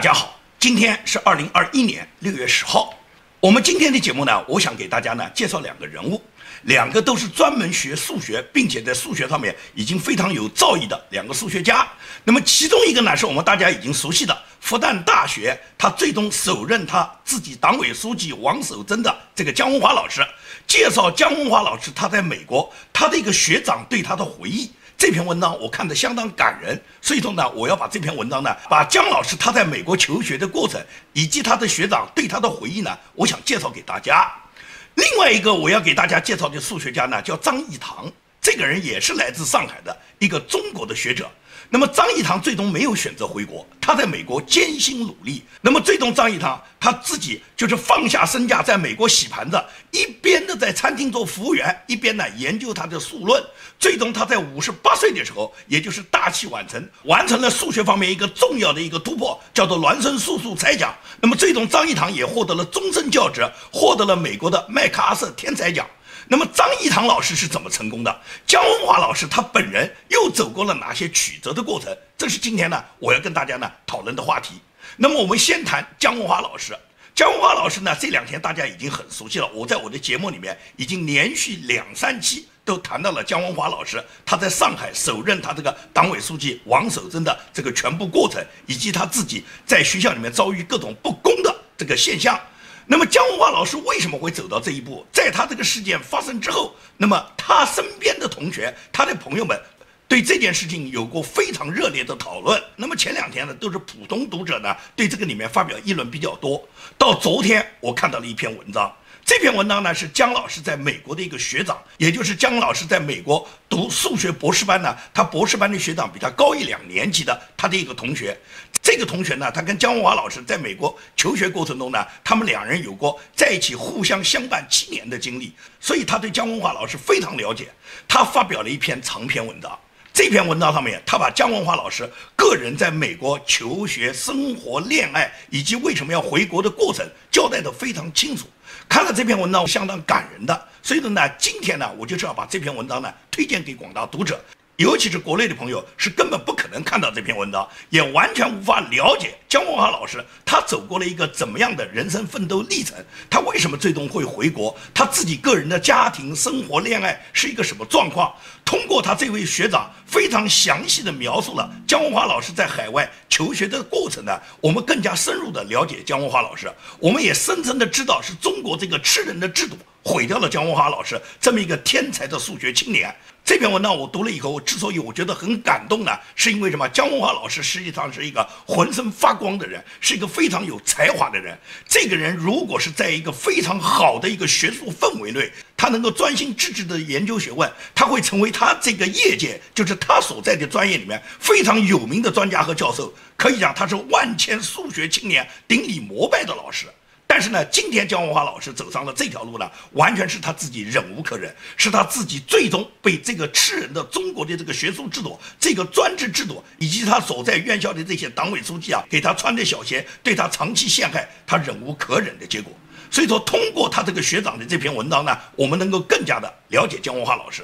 大家好，今天是二零二一年六月十号。我们今天的节目呢，我想给大家呢介绍两个人物，两个都是专门学数学，并且在数学上面已经非常有造诣的两个数学家。那么其中一个呢，是我们大家已经熟悉的复旦大学，他最终首任他自己党委书记王守珍的这个姜文华老师。介绍姜文华老师他在美国他的一个学长对他的回忆。这篇文章我看得相当感人，所以说呢，我要把这篇文章呢，把姜老师他在美国求学的过程，以及他的学长对他的回忆呢，我想介绍给大家。另外一个我要给大家介绍的数学家呢，叫张益唐，这个人也是来自上海的一个中国的学者。那么张益唐最终没有选择回国，他在美国艰辛努力。那么最终张益唐他自己就是放下身价在美国洗盘子，一边的在餐厅做服务员，一边呢研究他的数论。最终他在五十八岁的时候，也就是大器晚成，完成了数学方面一个重要的一个突破，叫做孪生素数猜奖。那么最终张益唐也获得了终身教职，获得了美国的麦克阿瑟天才奖。那么张益唐老师是怎么成功的？姜文华老师他本人又走过了哪些曲折的过程？这是今天呢我要跟大家呢讨论的话题。那么我们先谈姜文华老师。姜文华老师呢这两天大家已经很熟悉了，我在我的节目里面已经连续两三期都谈到了姜文华老师他在上海首任他这个党委书记王守珍的这个全部过程，以及他自己在学校里面遭遇各种不公的这个现象。那么姜文华老师为什么会走到这一步？在他这个事件发生之后，那么他身边的同学、他的朋友们对这件事情有过非常热烈的讨论。那么前两天呢，都是普通读者呢对这个里面发表议论比较多。到昨天，我看到了一篇文章。这篇文章呢是姜老师在美国的一个学长，也就是姜老师在美国读数学博士班呢，他博士班的学长比他高一两年级的他的一个同学。这个同学呢，他跟姜文华老师在美国求学过程中呢，他们两人有过在一起互相相伴七年的经历，所以他对姜文华老师非常了解。他发表了一篇长篇文章，这篇文章上面他把姜文华老师个人在美国求学、生活、恋爱以及为什么要回国的过程交代得非常清楚。看了这篇文章，相当感人的，所以说呢，今天呢，我就是要把这篇文章呢推荐给广大读者。尤其是国内的朋友是根本不可能看到这篇文章，也完全无法了解姜文华老师他走过了一个怎么样的人生奋斗历程，他为什么最终会回国，他自己个人的家庭生活、恋爱是一个什么状况。通过他这位学长非常详细的描述了姜文华老师在海外求学的过程呢，我们更加深入的了解姜文华老师，我们也深深的知道是中国这个吃人的制度毁掉了姜文华老师这么一个天才的数学青年。这篇文章我读了以后，我之所以我觉得很感动呢，是因为什么？姜文华老师实际上是一个浑身发光的人，是一个非常有才华的人。这个人如果是在一个非常好的一个学术氛围内，他能够专心致志地研究学问，他会成为他这个业界，就是他所在的专业里面非常有名的专家和教授。可以讲，他是万千数学青年顶礼膜拜的老师。但是呢，今天姜文华老师走上了这条路呢，完全是他自己忍无可忍，是他自己最终被这个吃人的中国的这个学术制度、这个专制制度，以及他所在院校的这些党委书记啊，给他穿的小鞋，对他长期陷害，他忍无可忍的结果。所以说，通过他这个学长的这篇文章呢，我们能够更加的了解姜文华老师。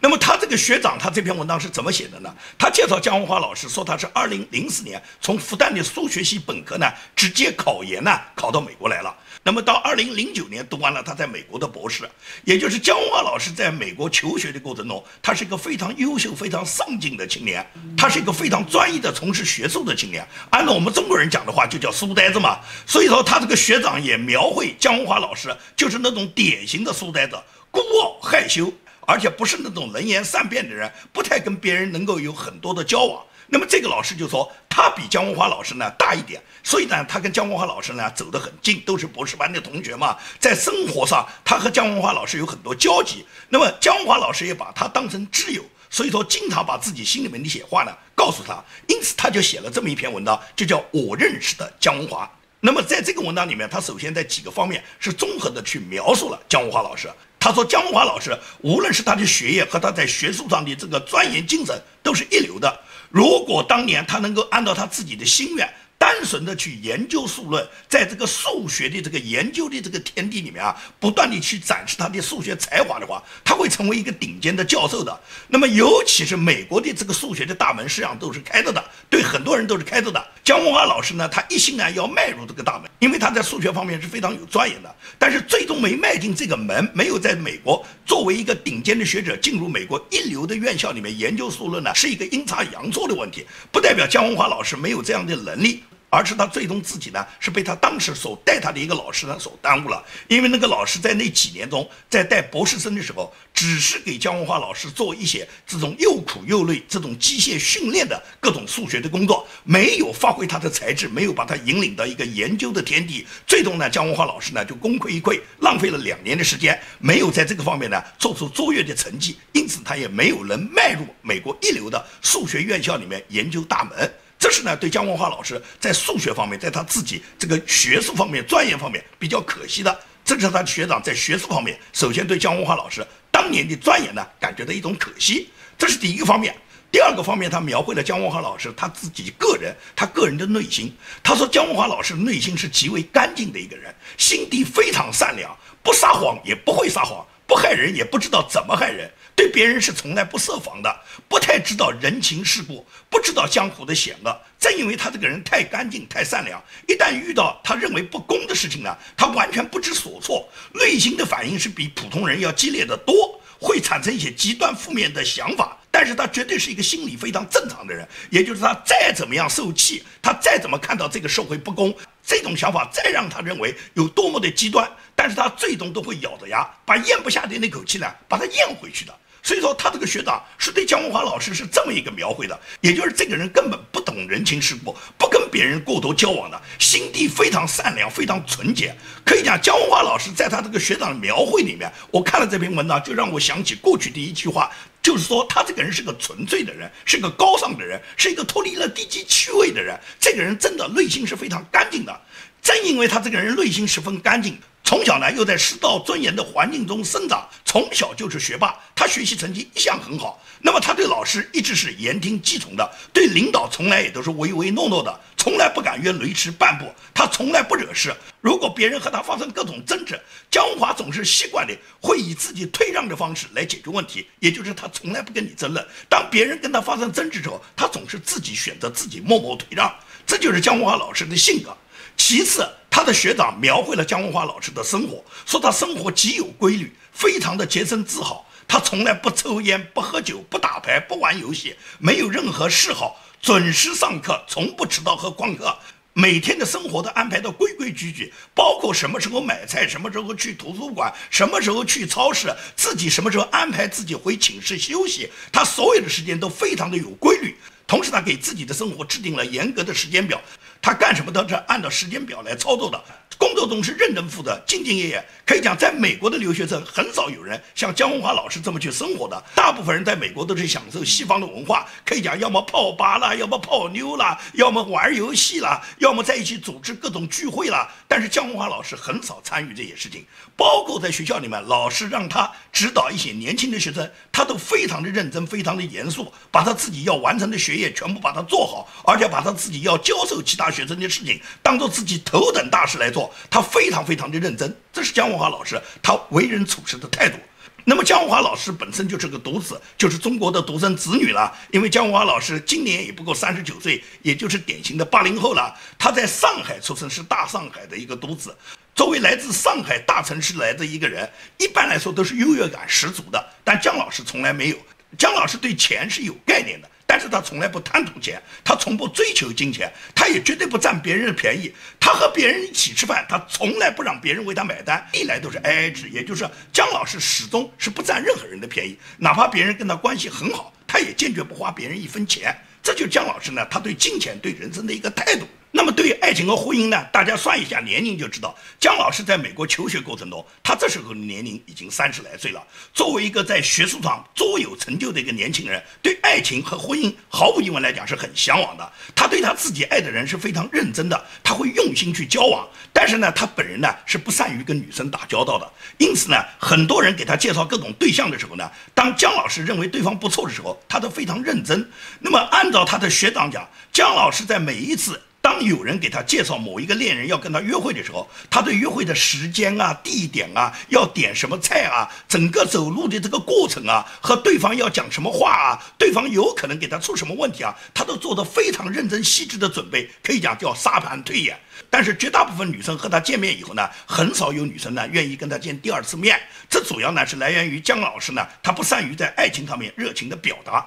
那么他这个学长，他这篇文章是怎么写的呢？他介绍姜文华老师说，他是二零零四年从复旦的数学系本科呢，直接考研呢，考到美国来了。那么到二零零九年读完了他在美国的博士，也就是姜文华老师在美国求学的过程中，他是一个非常优秀、非常上进的青年，他是一个非常专一的从事学术的青年。按照我们中国人讲的话，就叫书呆子嘛。所以说，他这个学长也描绘姜文华老师就是那种典型的书呆子，孤傲害羞。而且不是那种能言善辩的人，不太跟别人能够有很多的交往。那么这个老师就说，他比姜文华老师呢大一点，所以呢，他跟姜文华老师呢走得很近，都是博士班的同学嘛。在生活上，他和姜文华老师有很多交集。那么姜文华老师也把他当成挚友，所以说经常把自己心里面的一些话呢告诉他。因此他就写了这么一篇文章，就叫我认识的姜文华。那么在这个文章里面，他首先在几个方面是综合的去描述了姜文华老师。他说：“姜文华老师，无论是他的学业和他在学术上的这个钻研精神，都是一流的。如果当年他能够按照他自己的心愿，单纯的去研究数论，在这个数学的这个研究的这个天地里面啊，不断的去展示他的数学才华的话，他会成为一个顶尖的教授的。那么，尤其是美国的这个数学的大门，实际上都是开着的，对很多人都是开着的。姜文华老师呢，他一心呢要迈入这个大门，因为他在数学方面是非常有钻研的，但是最终没迈进这个门，没有在美国作为一个顶尖的学者进入美国一流的院校里面研究数论呢，是一个阴差阳错的问题，不代表姜文华老师没有这样的能力。而是他最终自己呢，是被他当时所带他的一个老师呢所耽误了。因为那个老师在那几年中，在带博士生的时候，只是给姜文华老师做一些这种又苦又累、这种机械训练的各种数学的工作，没有发挥他的才智，没有把他引领到一个研究的天地。最终呢，姜文华老师呢就功亏一篑，浪费了两年的时间，没有在这个方面呢做出卓越的成绩，因此他也没有能迈入美国一流的数学院校里面研究大门。这是呢，对姜文华老师在数学方面，在他自己这个学术方面、钻研方面比较可惜的。这是他的学长在学术方面，首先对姜文华老师当年的钻研呢，感觉到一种可惜。这是第一个方面。第二个方面，他描绘了姜文华老师他自己个人，他个人的内心。他说，姜文华老师内心是极为干净的一个人，心地非常善良，不撒谎也不会撒谎，不害人也不知道怎么害人。对别人是从来不设防的，不太知道人情世故，不知道江湖的险恶。正因为他这个人太干净、太善良，一旦遇到他认为不公的事情呢，他完全不知所措，内心的反应是比普通人要激烈的多，会产生一些极端负面的想法。但是他绝对是一个心理非常正常的人，也就是他再怎么样受气，他再怎么看到这个社会不公，这种想法再让他认为有多么的极端，但是他最终都会咬着牙把咽不下的那口气呢，把它咽回去的。所以说，他这个学长是对姜文华老师是这么一个描绘的，也就是这个人根本不懂人情世故，不跟别人过多交往的，心地非常善良，非常纯洁。可以讲，姜文华老师在他这个学长的描绘里面，我看了这篇文章，就让我想起过去的一句话，就是说他这个人是个纯粹的人，是个高尚的人，是一个脱离了低级趣味的人。这个人真的内心是非常干净的。正因为他这个人内心十分干净。从小呢，又在师道尊严的环境中生长，从小就是学霸，他学习成绩一向很好。那么他对老师一直是言听计从的，对领导从来也都是唯唯诺诺的，从来不敢越雷池半步。他从来不惹事。如果别人和他发生各种争执，江华总是习惯的会以自己退让的方式来解决问题，也就是他从来不跟你争论。当别人跟他发生争执之后，他总是自己选择自己默默退让。这就是江华老师的性格。其次，他的学长描绘了姜文华老师的生活，说他生活极有规律，非常的洁身自好。他从来不抽烟、不喝酒、不打牌、不玩游戏，没有任何嗜好，准时上课，从不迟到和旷课。每天的生活都安排的规规矩矩，包括什么时候买菜，什么时候去图书馆，什么时候去超市，自己什么时候安排自己回寝室休息，他所有的时间都非常的有规律。同时，他给自己的生活制定了严格的时间表。他干什么都是按照时间表来操作的，工作中是认真负责、兢兢业业。可以讲，在美国的留学生很少有人像姜文华老师这么去生活的。大部分人在美国都是享受西方的文化，可以讲，要么泡吧啦，要么泡妞啦，要么玩游戏啦，要么在一起组织各种聚会啦。但是姜文华老师很少参与这些事情，包括在学校里面，老师让他指导一些年轻的学生，他都非常的认真，非常的严肃，把他自己要完成的学业全部把它做好，而且把他自己要教授其他。学生的事情当做自己头等大事来做，他非常非常的认真，这是姜文华老师他为人处事的态度。那么姜文华老师本身就是个独子，就是中国的独生子女了。因为姜文华老师今年也不过三十九岁，也就是典型的八零后了。他在上海出生，是大上海的一个独子。作为来自上海大城市来的一个人，一般来说都是优越感十足的。但姜老师从来没有，姜老师对钱是有概念的。但是他从来不贪图钱，他从不追求金钱，他也绝对不占别人的便宜。他和别人一起吃饭，他从来不让别人为他买单，历来都是 A A 制。也就是姜老师始终是不占任何人的便宜，哪怕别人跟他关系很好，他也坚决不花别人一分钱。这就是姜老师呢，他对金钱、对人生的一个态度。那么对于爱情和婚姻呢，大家算一下年龄就知道，姜老师在美国求学过程中，他这时候的年龄已经三十来岁了。作为一个在学术上卓有成就的一个年轻人，对爱情和婚姻毫无疑问来讲是很向往的。他对他自己爱的人是非常认真的，他会用心去交往。但是呢，他本人呢是不善于跟女生打交道的。因此呢，很多人给他介绍各种对象的时候呢，当姜老师认为对方不错的时候，他都非常认真。那么按照他的学长讲，姜老师在每一次。当有人给他介绍某一个恋人要跟他约会的时候，他对约会的时间啊、地点啊、要点什么菜啊、整个走路的这个过程啊，和对方要讲什么话啊，对方有可能给他出什么问题啊，他都做得非常认真细致的准备，可以讲叫沙盘推演。但是绝大部分女生和他见面以后呢，很少有女生呢愿意跟他见第二次面。这主要呢是来源于姜老师呢，他不善于在爱情上面热情的表达。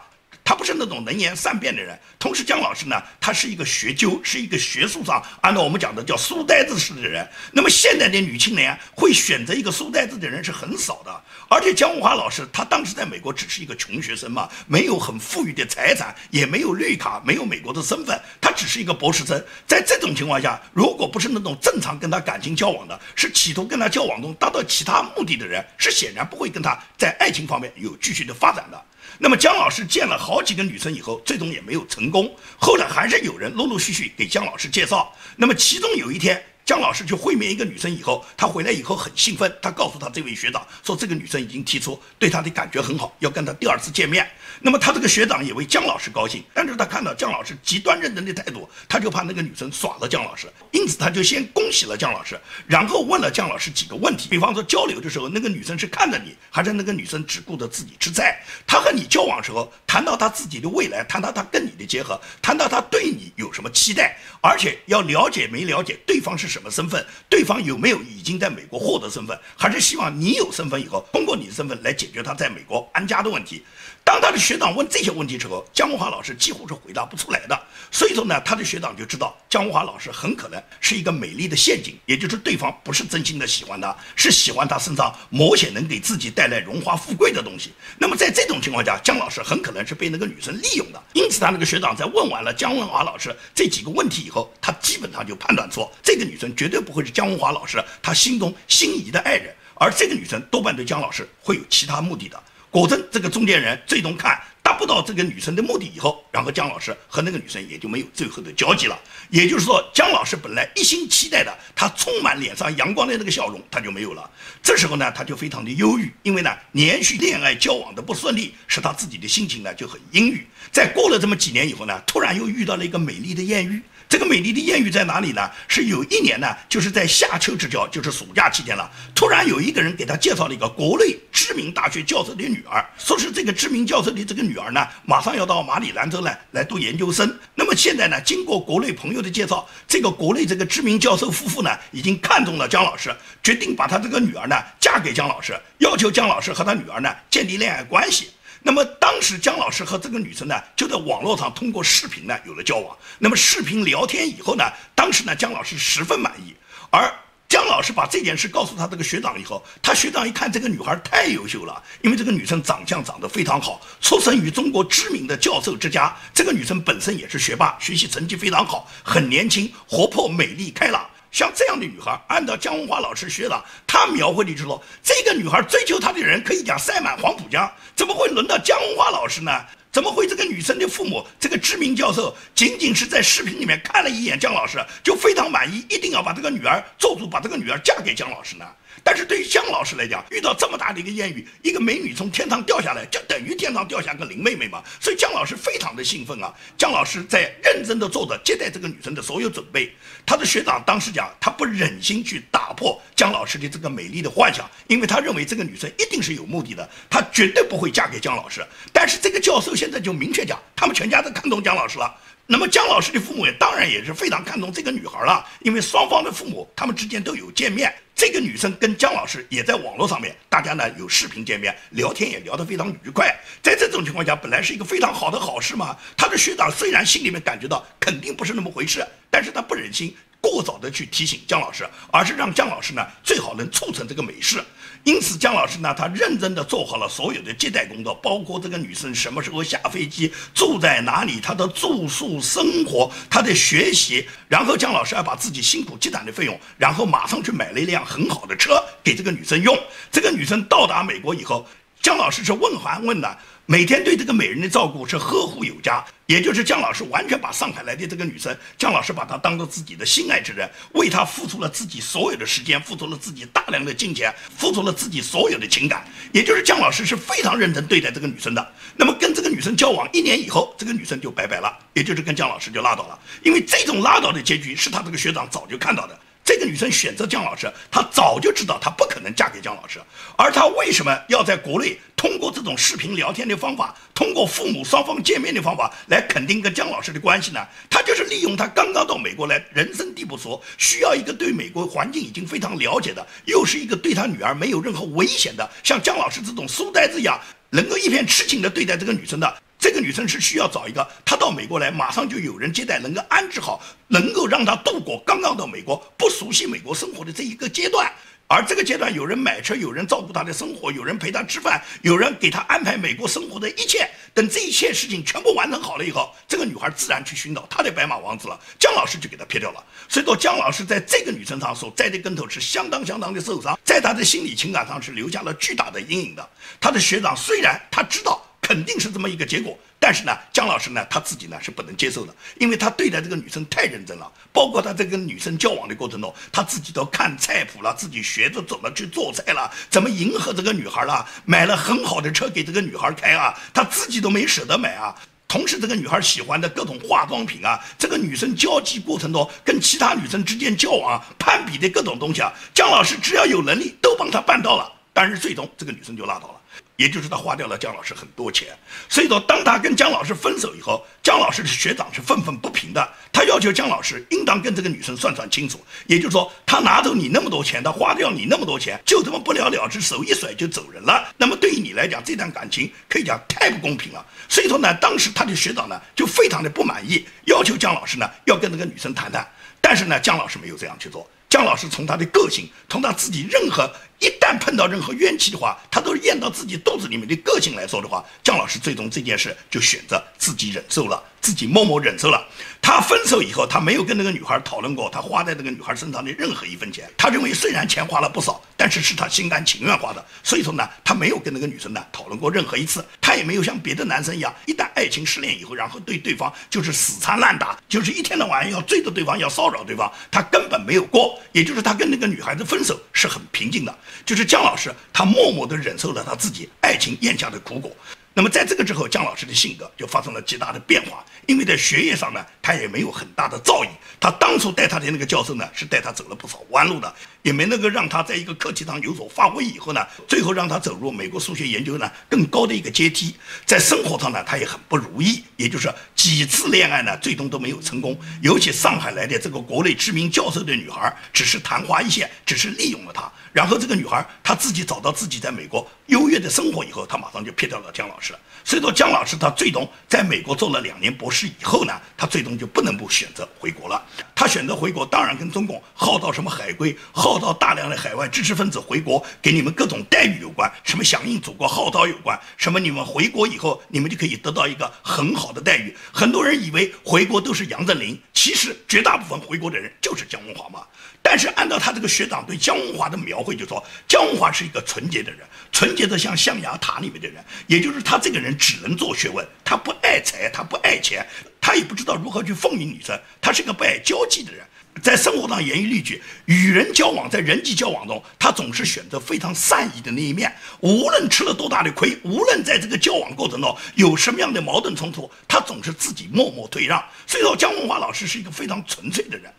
他不是那种能言善辩的人，同时姜老师呢，他是一个学究，是一个学术上按照我们讲的叫书呆子式的人。那么现在的女青年会选择一个书呆子的人是很少的，而且姜文华老师他当时在美国只是一个穷学生嘛，没有很富裕的财产，也没有绿卡，没有美国的身份，他只是一个博士生。在这种情况下，如果不是那种正常跟他感情交往的，是企图跟他交往中达到其他目的的人，是显然不会跟他在爱情方面有继续的发展的。那么姜老师见了好几个女生以后，最终也没有成功。后来还是有人陆陆续续给姜老师介绍。那么其中有一天。姜老师去会面一个女生以后，他回来以后很兴奋，他告诉他这位学长说，这个女生已经提出对他的感觉很好，要跟他第二次见面。那么他这个学长也为姜老师高兴，但是他看到姜老师极端认真的态度，他就怕那个女生耍了姜老师，因此他就先恭喜了姜老师，然后问了姜老师几个问题，比方说交流的时候，那个女生是看着你，还是那个女生只顾着自己吃菜？他和你交往时候，谈到他自己的未来，谈到他跟你的结合，谈到他对你有什么期待，而且要了解没了解对方是。什什么身份？对方有没有已经在美国获得身份？还是希望你有身份以后，通过你的身份来解决他在美国安家的问题？当他的学长问这些问题之后，姜文华老师几乎是回答不出来的。所以说呢，他的学长就知道姜文华老师很可能是一个美丽的陷阱，也就是对方不是真心的喜欢他，是喜欢他身上某些能给自己带来荣华富贵的东西。那么在这种情况下，姜老师很可能是被那个女生利用的。因此，他那个学长在问完了姜文华老师这几个问题以后，他基本上就判断出这个女生绝对不会是姜文华老师他心中心仪的爱人，而这个女生多半对姜老师会有其他目的的。果真，这个中间人最终看达不到这个女生的目的以后，然后姜老师和那个女生也就没有最后的交集了。也就是说，姜老师本来一心期待的，他充满脸上阳光的那个笑容，他就没有了。这时候呢，他就非常的忧郁，因为呢，连续恋爱交往的不顺利，使他自己的心情呢就很阴郁。在过了这么几年以后呢，突然又遇到了一个美丽的艳遇。这个美丽的艳遇在哪里呢？是有一年呢，就是在夏秋之交，就是暑假期间了。突然有一个人给他介绍了一个国内知名大学教授的女儿，说是这个知名教授的这个女儿呢，马上要到马里兰州呢来读研究生。那么现在呢，经过国内朋友的介绍，这个国内这个知名教授夫妇呢，已经看中了姜老师，决定把他这个女儿呢嫁给姜老师，要求姜老师和他女儿呢建立恋爱关系。那么当时姜老师和这个女生呢，就在网络上通过视频呢有了交往。那么视频聊天以后呢，当时呢姜老师十分满意。而姜老师把这件事告诉他这个学长以后，他学长一看这个女孩太优秀了，因为这个女生长相长得非常好，出生于中国知名的教授之家。这个女生本身也是学霸，学习成绩非常好，很年轻、活泼、美丽、开朗。像这样的女孩，按照姜文华老师学的，他描绘的就说，这个女孩追求她的人可以讲塞满黄浦江，怎么会轮到姜文华老师呢？怎么会这个女生的父母，这个知名教授，仅仅是在视频里面看了一眼姜老师，就非常满意，一定要把这个女儿做主，把这个女儿嫁给姜老师呢？但是对于姜老师来讲，遇到这么大的一个艳遇，一个美女从天上掉下来，就等于天上掉下个林妹妹嘛。所以姜老师非常的兴奋啊。姜老师在认真的做着接待这个女生的所有准备。他的学长当时讲，他不忍心去打破姜老师的这个美丽的幻想，因为他认为这个女生一定是有目的的，她绝对不会嫁给姜老师。但是这个教授现在就明确讲，他们全家都看中姜老师了。那么姜老师的父母也当然也是非常看重这个女孩了，因为双方的父母他们之间都有见面，这个女生跟姜老师也在网络上面，大家呢有视频见面，聊天也聊得非常愉快。在这种情况下，本来是一个非常好的好事嘛。他的学长虽然心里面感觉到肯定不是那么回事，但是他不忍心。过早的去提醒姜老师，而是让姜老师呢最好能促成这个美事。因此，姜老师呢，他认真地做好了所有的接待工作，包括这个女生什么时候下飞机，住在哪里，她的住宿、生活，她的学习。然后，姜老师还把自己辛苦积攒的费用，然后马上去买了一辆很好的车给这个女生用。这个女生到达美国以后。姜老师是问还问的，每天对这个美人的照顾是呵护有加，也就是姜老师完全把上海来的这个女生，姜老师把她当做自己的心爱之人，为她付出了自己所有的时间，付出了自己大量的金钱，付出了自己所有的情感，也就是姜老师是非常认真对待这个女生的。那么跟这个女生交往一年以后，这个女生就拜拜了，也就是跟姜老师就拉倒了，因为这种拉倒的结局是他这个学长早就看到的。这个女生选择姜老师，她早就知道她不可能嫁给姜老师，而她为什么要在国内通过这种视频聊天的方法，通过父母双方见面的方法来肯定跟姜老师的关系呢？她就是利用她刚刚到美国来，人生地不熟，需要一个对美国环境已经非常了解的，又是一个对她女儿没有任何危险的，像姜老师这种书呆子一样，能够一片痴情的对待这个女生的。这个女生是需要找一个，她到美国来，马上就有人接待，能够安置好，能够让她度过刚刚到美国不熟悉美国生活的这一个阶段。而这个阶段，有人买车，有人照顾她的生活，有人陪她吃饭，有人给她安排美国生活的一切。等这一切事情全部完成好了以后，这个女孩自然去寻找她的白马王子了。姜老师就给她撇掉了。所以说，姜老师在这个女生上所栽的跟头是相当相当的受伤，在她的心理情感上是留下了巨大的阴影的。她的学长虽然他知道。肯定是这么一个结果，但是呢，姜老师呢，他自己呢是不能接受的，因为他对待这个女生太认真了，包括他在跟女生交往的过程中，他自己都看菜谱了，自己学着怎么去做菜了，怎么迎合这个女孩了，买了很好的车给这个女孩开啊，他自己都没舍得买啊。同时，这个女孩喜欢的各种化妆品啊，这个女生交际过程中跟其他女生之间交往攀比的各种东西啊，姜老师只要有能力都帮他办到了，但是最终这个女生就拉倒了。也就是他花掉了姜老师很多钱，所以说当他跟姜老师分手以后，姜老师的学长是愤愤不平的，他要求姜老师应当跟这个女生算算清楚。也就是说，他拿走你那么多钱，他花掉你那么多钱，就这么不了了之，手一甩就走人了。那么对于你来讲，这段感情可以讲太不公平了。所以说呢，当时他的学长呢就非常的不满意，要求姜老师呢要跟这个女生谈谈。但是呢，姜老师没有这样去做。姜老师从他的个性，从他自己任何一旦碰到任何怨气的话，他都是咽到自己肚子里面的个性来说的话，姜老师最终这件事就选择自己忍受了，自己默默忍受了。他分手以后，他没有跟那个女孩讨论过他花在那个女孩身上的任何一分钱。他认为虽然钱花了不少，但是是他心甘情愿花的，所以说呢，他没有跟那个女生呢讨论过任何一次。他也没有像别的男生一样，一旦爱情失恋以后，然后对对方就是死缠烂打，就是一天到晚要追着对方，要骚扰对方。他根本没有过。也就是他跟那个女孩子分手是很平静的，就是姜老师他默默地忍受了他自己爱情咽下的苦果。那么在这个之后，姜老师的性格就发生了极大的变化，因为在学业上呢，他也没有很大的造诣。他当初带他的那个教授呢，是带他走了不少弯路的，也没能够让他在一个课题上有所发挥。以后呢，最后让他走入美国数学研究呢更高的一个阶梯。在生活上呢，他也很不如意，也就是几次恋爱呢，最终都没有成功。尤其上海来的这个国内知名教授的女孩，只是昙花一现，只是利用了他。然后这个女孩她自己找到自己在美国优越的生活以后，她马上就撇掉了姜老师。所以说，姜老师他最终在美国做了两年博士以后呢，他最终就不能不选择回国了。他选择回国，当然跟中共号召什么海归，号召大量的海外知识分子回国，给你们各种待遇有关，什么响应祖国号召有关，什么你们回国以后，你们就可以得到一个很好的待遇。很多人以为回国都是杨振宁，其实绝大部分回国的人就是姜文华嘛。但是按照他这个学长对姜文华的描会，就说姜文华是一个纯洁的人，纯洁的像象牙塔里面的人，也就是他这个人只能做学问，他不爱财，他不爱钱，他也不知道如何去奉迎女生，他是个不爱交际的人，在生活上严于律己，与人交往，在人际交往中，他总是选择非常善意的那一面，无论吃了多大的亏，无论在这个交往过程中有什么样的矛盾冲突，他总是自己默默退让。所以说，姜文华老师是一个非常纯粹的人。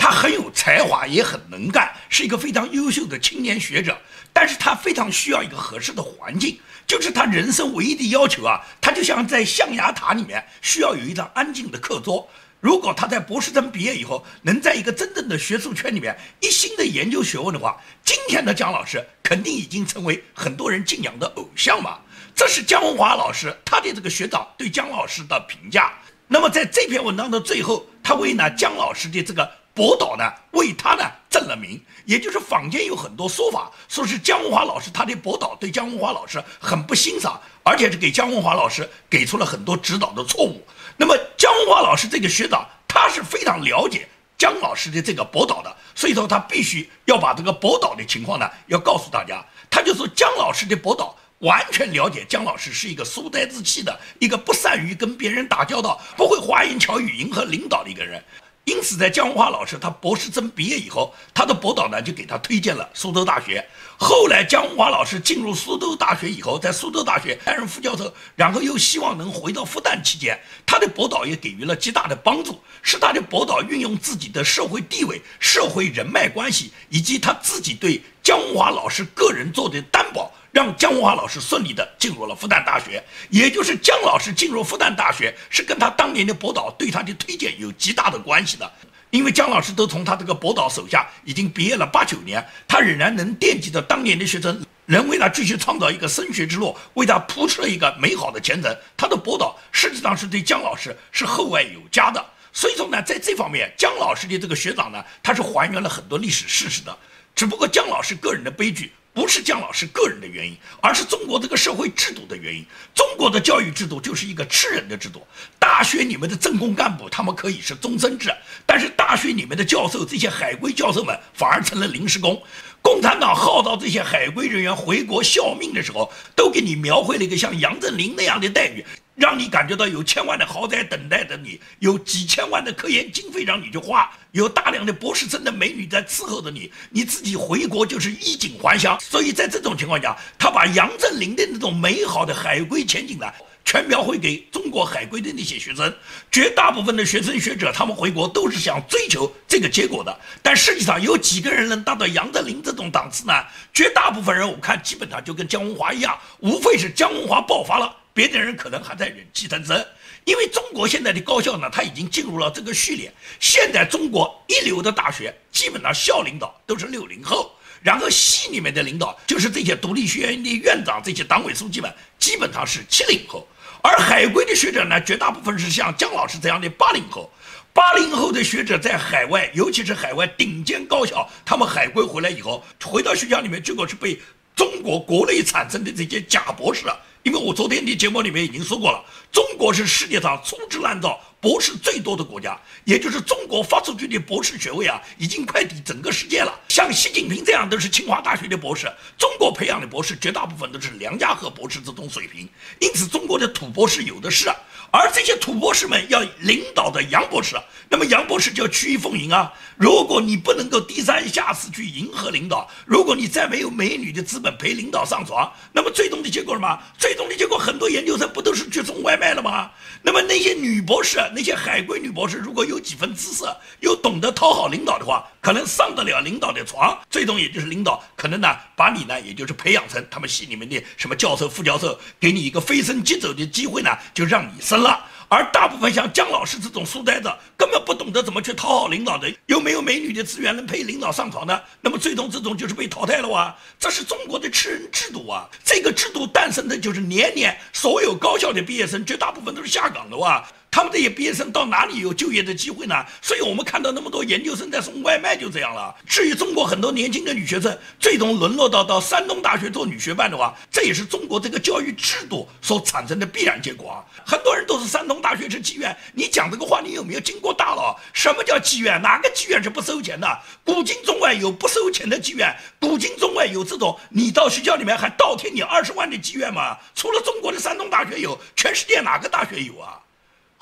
他很有才华，也很能干，是一个非常优秀的青年学者。但是他非常需要一个合适的环境，就是他人生唯一的要求啊，他就像在象牙塔里面需要有一张安静的课桌。如果他在博士生毕业以后，能在一个真正的学术圈里面一心的研究学问的话，今天的姜老师肯定已经成为很多人敬仰的偶像嘛。这是姜文华老师他的这个学长对姜老师的评价。那么在这篇文章的最后，他为呢姜老师的这个。博导呢，为他呢正了名，也就是坊间有很多说法，说是姜文华老师他的博导对姜文华老师很不欣赏，而且是给姜文华老师给出了很多指导的错误。那么姜文华老师这个学长，他是非常了解姜老师的这个博导的，所以说他必须要把这个博导的情况呢要告诉大家。他就说姜老师的博导完全了解姜老师是一个书呆子气的，一个不善于跟别人打交道、不会花言巧语迎合领导的一个人。因此，在姜文华老师他博士生毕业以后，他的博导呢就给他推荐了苏州大学。后来，姜文华老师进入苏州大学以后，在苏州大学担任副教授，然后又希望能回到复旦期间，他的博导也给予了极大的帮助，是他的博导运用自己的社会地位、社会人脉关系，以及他自己对姜文华老师个人做的担保。让姜文华老师顺利的进入了复旦大学，也就是姜老师进入复旦大学是跟他当年的博导对他的推荐有极大的关系的。因为姜老师都从他这个博导手下已经毕业了八九年，他仍然能惦记着当年的学生，能为他继续创造一个升学之路，为他铺出了一个美好的前程。他的博导实际上是对姜老师是厚爱有加的。所以说呢，在这方面，姜老师的这个学长呢，他是还原了很多历史事实的。只不过姜老师个人的悲剧。不是姜老师个人的原因，而是中国这个社会制度的原因。中国的教育制度就是一个吃人的制度。大学里面的政工干部，他们可以是终身制，但是大学里面的教授，这些海归教授们反而成了临时工。共产党号召这些海归人员回国效命的时候，都给你描绘了一个像杨振宁那样的待遇。让你感觉到有千万的豪宅等待着你，有几千万的科研经费让你去花，有大量的博士生的美女在伺候着你，你自己回国就是衣锦还乡。所以在这种情况下，他把杨振宁的那种美好的海归前景呢，全描绘给中国海归的那些学生。绝大部分的学生学者，他们回国都是想追求这个结果的。但实际上，有几个人能达到杨振宁这种档次呢？绝大部分人，我看基本上就跟姜文华一样，无非是姜文华爆发了。别的人可能还在忍气吞声，因为中国现在的高校呢，它已经进入了这个序列。现在中国一流的大学，基本上校领导都是六零后，然后系里面的领导就是这些独立学院的院长、这些党委书记们，基本上是七零后。而海归的学者呢，绝大部分是像姜老师这样的八零后。八零后的学者在海外，尤其是海外顶尖高校，他们海归回来以后，回到学校里面，结果是被中国国内产生的这些假博士。因为我昨天的节目里面已经说过了，中国是世界上粗制滥造博士最多的国家，也就是中国发出去的博士学位啊，已经快抵整个世界了。像习近平这样都是清华大学的博士，中国培养的博士绝大部分都是梁家河博士这种水平，因此中国的土博士有的是啊。而这些土博士们要领导的杨博士，那么杨博士就要曲意逢迎啊。如果你不能够低三下四去迎合领导，如果你再没有美女的资本陪领导上床，那么最终的结果什么？最终的结果，很多研究生不都是去送外卖了吗？那么那些女博士，那些海归女博士，如果有几分姿色，又懂得讨好领导的话，可能上得了领导的床，最终也就是领导可能呢，把你呢，也就是培养成他们系里面的什么教授、副教授，给你一个飞升即走的机会呢，就让你升。了，而大部分像姜老师这种书呆子，根本不懂得怎么去讨好领导的，又没有美女的资源能陪领导上床的，那么最终这种就是被淘汰了哇！这是中国的吃人制度啊！这个制度诞生的就是年年所有高校的毕业生绝大部分都是下岗的哇！他们这些毕业生到哪里有就业的机会呢？所以我们看到那么多研究生在送外卖，就这样了。至于中国很多年轻的女学生最终沦落到到山东大学做女学办的话，这也是中国这个教育制度所产生的必然结果啊。很多人都是山东大学是妓院，你讲这个话，你有没有经过大脑？什么叫妓院？哪个妓院是不收钱的？古今中外有不收钱的妓院，古今中外有这种你到学校里面还倒贴你二十万的妓院吗？除了中国的山东大学有，全世界哪个大学有啊？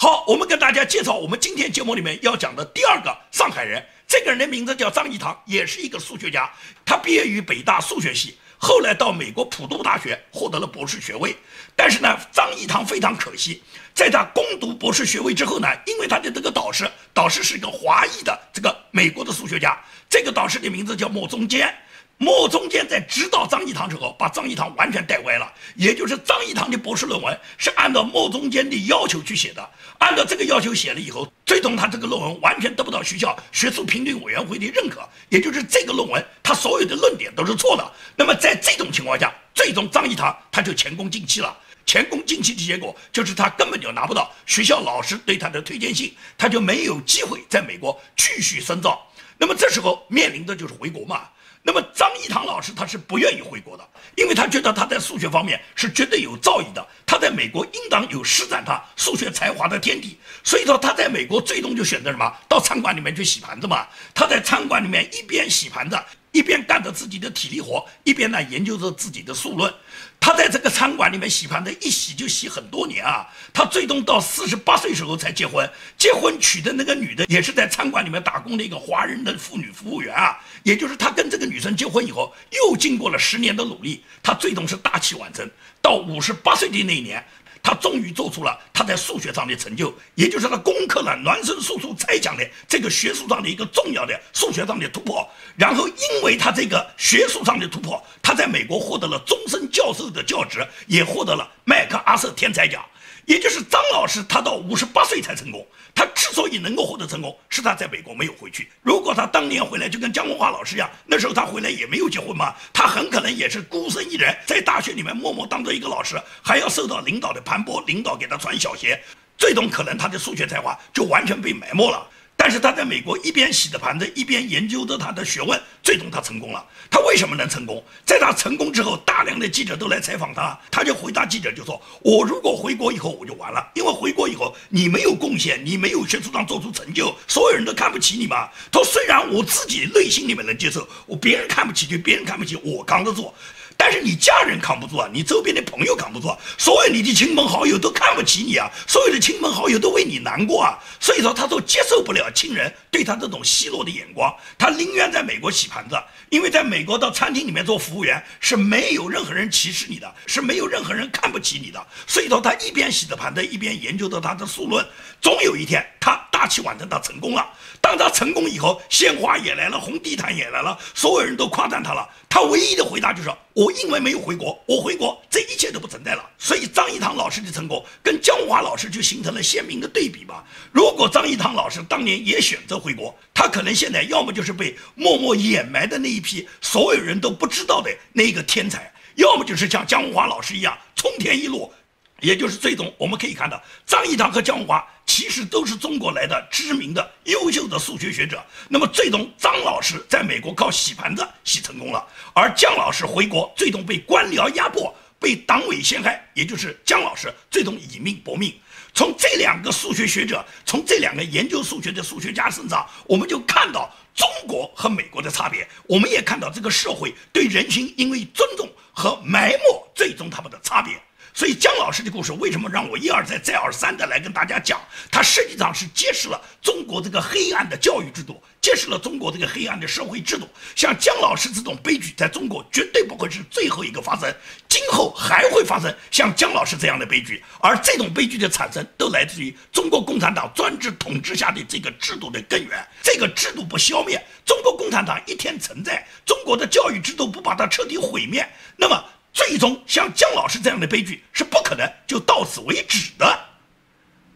好，我们跟大家介绍我们今天节目里面要讲的第二个上海人。这个人的名字叫张益唐，也是一个数学家。他毕业于北大数学系，后来到美国普渡大学获得了博士学位。但是呢，张益唐非常可惜，在他攻读博士学位之后呢，因为他的这个导师，导师是一个华裔的这个美国的数学家，这个导师的名字叫莫中坚。莫中坚在指导张益唐之后，把张益唐完全带歪了。也就是张益唐的博士论文是按照莫中坚的要求去写的，按照这个要求写了以后，最终他这个论文完全得不到学校学术评定委员会的认可。也就是这个论文，他所有的论点都是错的。那么在这种情况下，最终张益唐他就前功尽弃了。前功尽弃的结果就是他根本就拿不到学校老师对他的推荐信，他就没有机会在美国继续深造。那么这时候面临的就是回国嘛。那么张益唐老师他是不愿意回国的，因为他觉得他在数学方面是绝对有造诣的，他在美国应当有施展他数学才华的天地。所以说他在美国最终就选择什么？到餐馆里面去洗盘子嘛。他在餐馆里面一边洗盘子。一边干着自己的体力活，一边呢研究着自己的数论。他在这个餐馆里面洗盘子，一洗就洗很多年啊。他最终到四十八岁时候才结婚，结婚娶的那个女的也是在餐馆里面打工的一个华人的妇女服务员啊。也就是他跟这个女生结婚以后，又经过了十年的努力，他最终是大器晚成，到五十八岁的那一年。他终于做出了他在数学上的成就，也就是他攻克了孪生素数猜想的这个学术上的一个重要的数学上的突破。然后，因为他这个学术上的突破，他在美国获得了终身教授的教职，也获得了麦克阿瑟天才奖。也就是张老师，他到五十八岁才成功。他之所以能够获得成功，是他在美国没有回去。如果他当年回来，就跟姜文华老师一样，那时候他回来也没有结婚嘛，他很可能也是孤身一人在大学里面默默当着一个老师，还要受到领导的盘剥，领导给他穿小鞋，最终可能他的数学才华就完全被埋没了。但是他在美国一边洗着盘子，一边研究着他的学问，最终他成功了。他为什么能成功？在他成功之后，大量的记者都来采访他，他就回答记者就说：“我如果回国以后我就完了，因为回国以后你没有贡献，你没有学术上做出成就，所有人都看不起你嘛。他说虽然我自己内心里面能接受，我别人看不起就别人看不起，我扛得住。”但是你家人扛不住啊，你周边的朋友扛不住，所有你的亲朋好友都看不起你啊，所有的亲朋好友都为你难过啊，所以说他都接受不了亲人对他这种奚落的眼光，他宁愿在美国洗盘子，因为在美国到餐厅里面做服务员是没有任何人歧视你的，是没有任何人看不起你的，所以说他一边洗着盘子一边研究着他的数论，总有一天他大器晚成，他成功了。当他成功以后，鲜花也来了，红地毯也来了，所有人都夸赞他了。他唯一的回答就是：我因为没有回国，我回国这一切都不存在了。所以张一堂老师的成功跟江华老师就形成了鲜明的对比吧。如果张一堂老师当年也选择回国，他可能现在要么就是被默默掩埋的那一批所有人都不知道的那个天才，要么就是像江华老师一样冲天一落。也就是最终我们可以看到，张一堂和江华其实都是中国来的知名的、优秀的数学学者。那么最终张老师在美国靠洗盘子洗成功了，而姜老师回国最终被官僚压迫、被党委陷害，也就是姜老师最终以命搏命。从这两个数学学者，从这两个研究数学的数学家身上，我们就看到中国和美国的差别，我们也看到这个社会对人心因为尊重和埋没最终他们的差别。所以姜老师的故事为什么让我一而再再而三的来跟大家讲？他实际上是揭示了中国这个黑暗的教育制度，揭示了中国这个黑暗的社会制度。像姜老师这种悲剧，在中国绝对不会是最后一个发生，今后还会发生像姜老师这样的悲剧。而这种悲剧的产生，都来自于中国共产党专制统治下的这个制度的根源。这个制度不消灭，中国共产党一天存在，中国的教育制度不把它彻底毁灭，那么。最终，像姜老师这样的悲剧是不可能就到此为止的。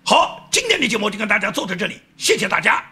好，今天的节目就跟大家做到这里，谢谢大家。